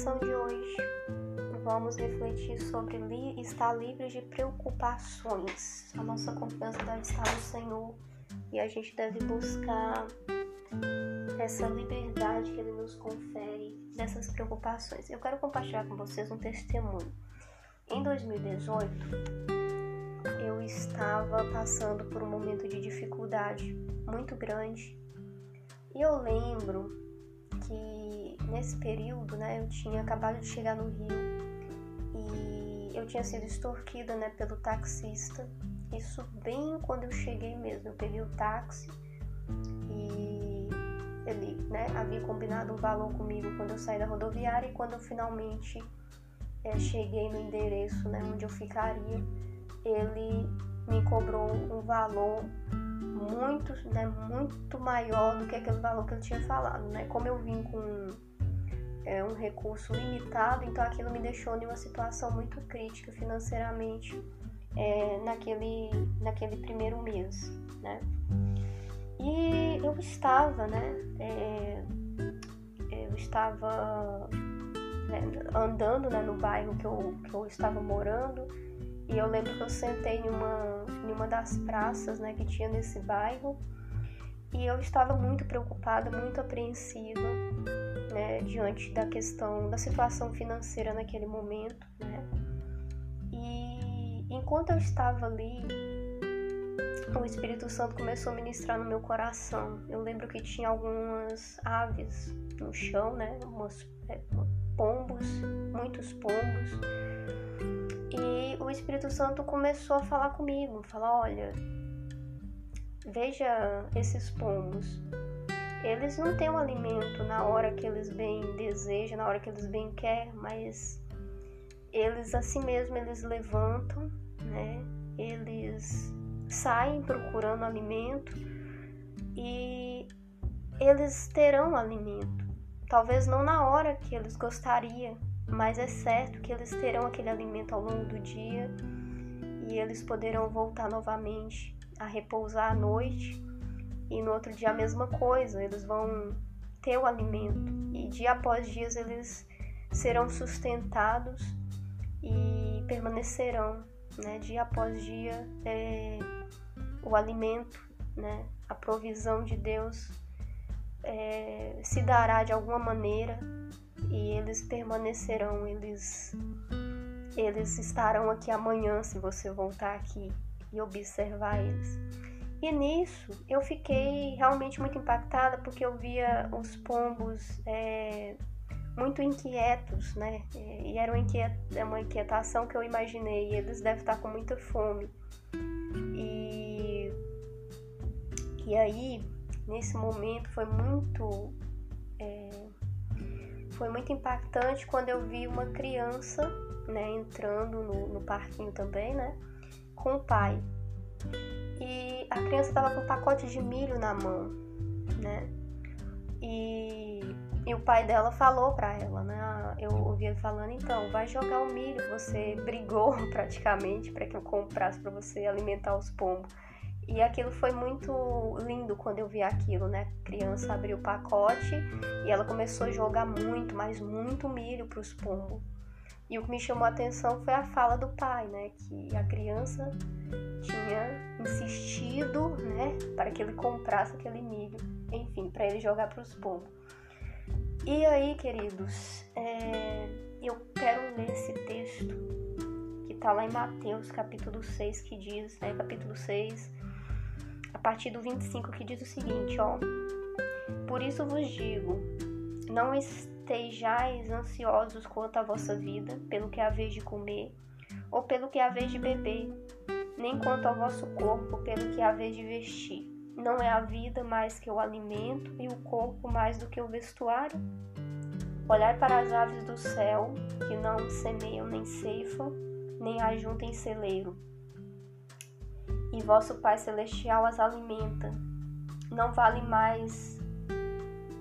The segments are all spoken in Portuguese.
de hoje, vamos refletir sobre li estar livre de preocupações. A nossa confiança deve estar no Senhor e a gente deve buscar essa liberdade que Ele nos confere dessas preocupações. Eu quero compartilhar com vocês um testemunho. Em 2018, eu estava passando por um momento de dificuldade muito grande e eu lembro que nesse período, né, eu tinha acabado de chegar no Rio e eu tinha sido extorquida, né, pelo taxista. Isso bem quando eu cheguei mesmo. Eu peguei o táxi e ele, né, havia combinado um valor comigo quando eu saí da rodoviária e quando eu finalmente é, cheguei no endereço, né, onde eu ficaria, ele me cobrou um valor muito, né, muito maior do que aquele valor que ele tinha falado, né? Como eu vim com é, um recurso limitado, então aquilo me deixou em uma situação muito crítica financeiramente é, naquele, naquele primeiro mês, né? E eu estava, né? É, eu estava né, andando né, no bairro que eu, que eu estava morando e eu lembro que eu sentei em uma, em uma das praças né, que tinha nesse bairro e eu estava muito preocupada, muito apreensiva né, diante da questão da situação financeira naquele momento. Né? E enquanto eu estava ali, o Espírito Santo começou a ministrar no meu coração. Eu lembro que tinha algumas aves no chão, né? Umas, é, pombos, muitos pombos. E o Espírito Santo começou a falar comigo, falar, olha, veja esses pombos. Eles não têm o um alimento na hora que eles bem desejam, na hora que eles bem querem, mas eles assim mesmo eles levantam, né? Eles saem procurando alimento e eles terão alimento. Talvez não na hora que eles gostariam, mas é certo que eles terão aquele alimento ao longo do dia e eles poderão voltar novamente a repousar à noite e no outro dia a mesma coisa, eles vão ter o alimento e dia após dia eles serão sustentados e permanecerão, né? Dia após dia é, o alimento, né? A provisão de Deus é, se dará de alguma maneira e eles permanecerão, eles eles estarão aqui amanhã se você voltar aqui e observar eles. E nisso eu fiquei realmente muito impactada porque eu via os pombos é, muito inquietos, né? E era é uma inquietação que eu imaginei. Eles devem estar com muita fome. E, e aí, nesse momento, foi muito é, foi muito impactante quando eu vi uma criança, né, entrando no, no parquinho também, né, com o pai. E a criança estava com um pacote de milho na mão, né, e, e o pai dela falou para ela, né, eu ouvi ele falando, então, vai jogar o milho, você brigou praticamente para que eu comprasse para você alimentar os pombos. E aquilo foi muito lindo quando eu vi aquilo, né? A criança abriu o pacote e ela começou a jogar muito, mas muito milho para os pombos. E o que me chamou a atenção foi a fala do pai, né? Que a criança tinha insistido, né? Para que ele comprasse aquele milho, enfim, para ele jogar para os pombos. E aí, queridos, é... eu quero ler esse texto que está lá em Mateus, capítulo 6, que diz, né? Capítulo 6, a partir do 25, que diz o seguinte, ó. Por isso vos digo, não estejais ansiosos quanto à vossa vida, pelo que haveis de comer, ou pelo que haveis de beber, nem quanto ao vosso corpo, pelo que haveis de vestir. Não é a vida mais que o alimento, e o corpo mais do que o vestuário? Olhai para as aves do céu, que não semeiam nem ceifam, nem ajuntem celeiro, e vosso Pai Celestial as alimenta. Não vale mais,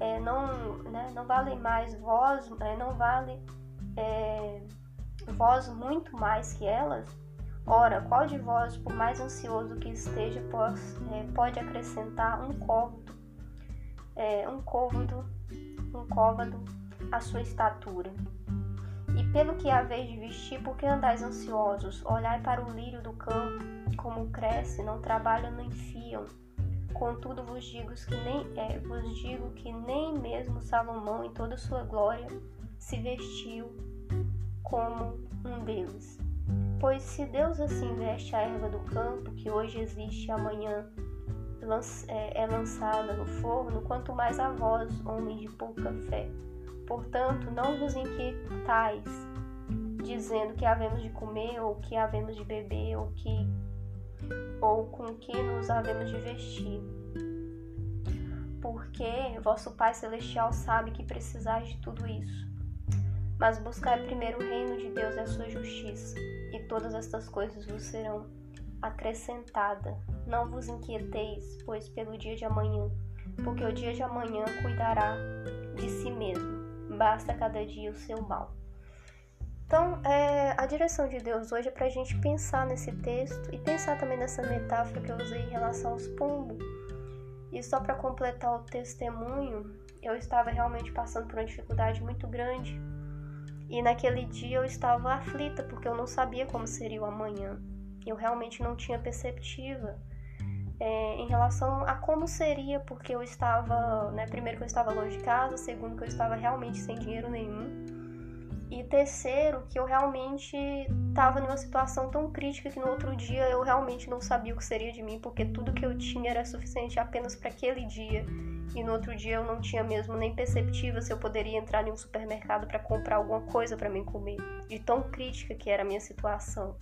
é, não, né, não vale mais vós, é, não vale é, vós muito mais que elas? Ora, qual de vós, por mais ansioso que esteja, pode, é, pode acrescentar um côvado, é, um côvado, um côvado à sua estatura? pelo que haveis de vestir, por que andais ansiosos? Olhai para o lírio do campo, como cresce, não trabalham nem fiam. Contudo vos digo que nem é, vos digo que nem mesmo Salomão em toda sua glória se vestiu como um deles. Pois se Deus assim veste a erva do campo, que hoje existe e amanhã é, é lançada no forno, quanto mais a vós, homens de pouca fé. Portanto, não vos inquietais, dizendo que havemos de comer, ou que havemos de beber, ou que ou com que nos havemos de vestir. Porque vosso Pai Celestial sabe que precisais de tudo isso. Mas buscai primeiro o reino de Deus e a sua justiça, e todas estas coisas vos serão acrescentadas. Não vos inquieteis, pois, pelo dia de amanhã, porque o dia de amanhã cuidará de si mesmo. Basta cada dia o seu mal. Então, é, a direção de Deus hoje é para a gente pensar nesse texto e pensar também nessa metáfora que eu usei em relação aos pombos. E só para completar o testemunho, eu estava realmente passando por uma dificuldade muito grande. E naquele dia eu estava aflita porque eu não sabia como seria o amanhã. Eu realmente não tinha perceptiva é, em relação a como seria, porque eu estava, né, primeiro que eu estava longe de casa, segundo que eu estava realmente sem dinheiro nenhum. E terceiro, que eu realmente estava numa situação tão crítica que no outro dia eu realmente não sabia o que seria de mim, porque tudo que eu tinha era suficiente apenas para aquele dia. E no outro dia eu não tinha mesmo nem perceptiva se eu poderia entrar em um supermercado para comprar alguma coisa para mim comer, de tão crítica que era a minha situação.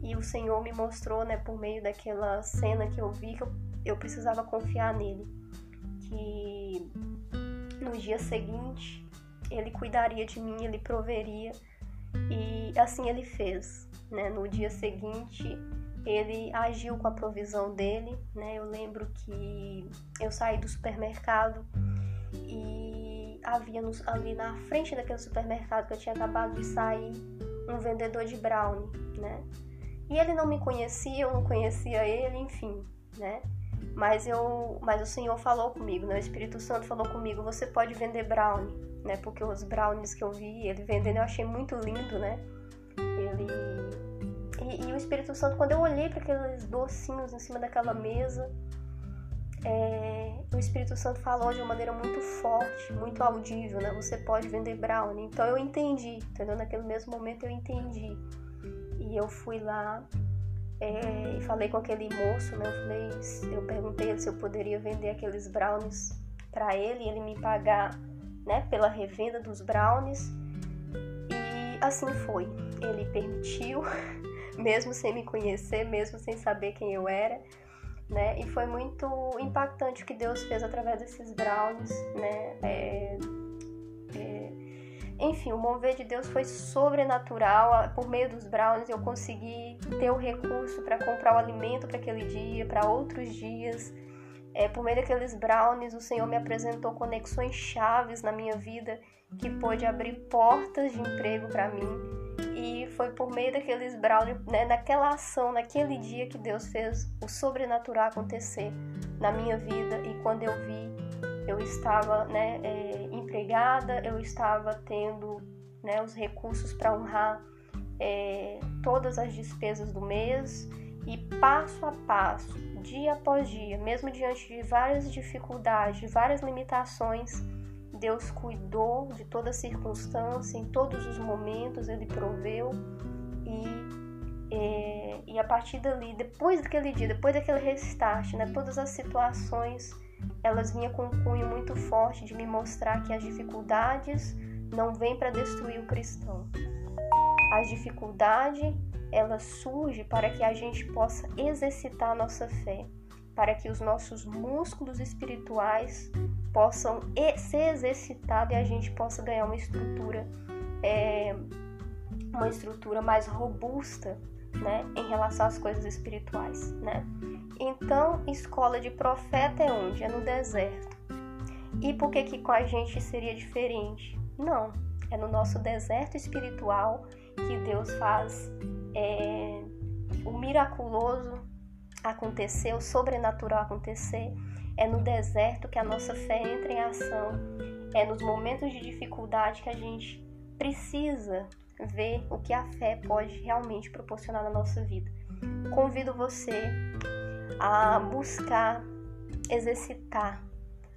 E o Senhor me mostrou, né, por meio daquela cena que eu vi, que eu, eu precisava confiar nele. Que no dia seguinte ele cuidaria de mim, ele proveria. E assim ele fez, né? No dia seguinte, ele agiu com a provisão dele, né? Eu lembro que eu saí do supermercado e havia ali na frente daquele supermercado que eu tinha acabado de sair um vendedor de brownie, né? E ele não me conhecia, eu não conhecia ele, enfim, né? Mas eu, mas o Senhor falou comigo, né? O Espírito Santo falou comigo, você pode vender brownie, né? Porque os brownies que eu vi ele vendendo eu achei muito lindo, né? Ele e, e o Espírito Santo quando eu olhei para aqueles docinhos em cima daquela mesa, é, o Espírito Santo falou de uma maneira muito forte, muito audível, né? Você pode vender brownie. Então eu entendi, entendeu? Naquele mesmo momento eu entendi. E eu fui lá é, e falei com aquele moço, né? Eu, falei, eu perguntei se eu poderia vender aqueles brownies para ele ele me pagar, né, pela revenda dos brownies. E assim foi. Ele permitiu, mesmo sem me conhecer, mesmo sem saber quem eu era, né? E foi muito impactante o que Deus fez através desses brownies, né? É, é, enfim, o mover de Deus foi sobrenatural. Por meio dos brownies eu consegui ter o recurso para comprar o alimento para aquele dia, para outros dias. É, por meio daqueles brownies, o Senhor me apresentou conexões chaves na minha vida que pôde abrir portas de emprego para mim. E foi por meio daqueles brownies, né, naquela ação, naquele dia que Deus fez o sobrenatural acontecer na minha vida. E quando eu vi, eu estava né, é, empregada, eu estava tendo né, os recursos para honrar é, todas as despesas do mês e passo a passo, dia após dia, mesmo diante de várias dificuldades, de várias limitações, Deus cuidou de toda circunstância, em todos os momentos Ele proveu e, é, e a partir dali, depois daquele dia, depois daquele restart, né, todas as situações elas vinham com um cunho muito forte de me mostrar que as dificuldades não vêm para destruir o cristão. As dificuldades, elas surgem para que a gente possa exercitar nossa fé, para que os nossos músculos espirituais possam ser exercitados e a gente possa ganhar uma estrutura, é, uma estrutura mais robusta né, em relação às coisas espirituais, né? Então, escola de profeta é onde? É no deserto. E por que que com a gente seria diferente? Não, é no nosso deserto espiritual que Deus faz é, o miraculoso acontecer, o sobrenatural acontecer. É no deserto que a nossa fé entra em ação. É nos momentos de dificuldade que a gente precisa ver o que a fé pode realmente proporcionar na nossa vida. Convido você a buscar exercitar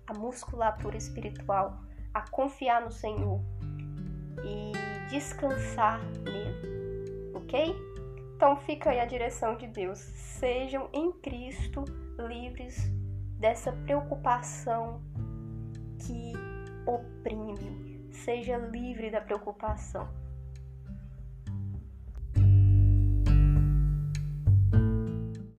a musculatura espiritual, a confiar no Senhor e descansar nele, ok? Então fica aí a direção de Deus. Sejam em Cristo livres dessa preocupação que oprime. Seja livre da preocupação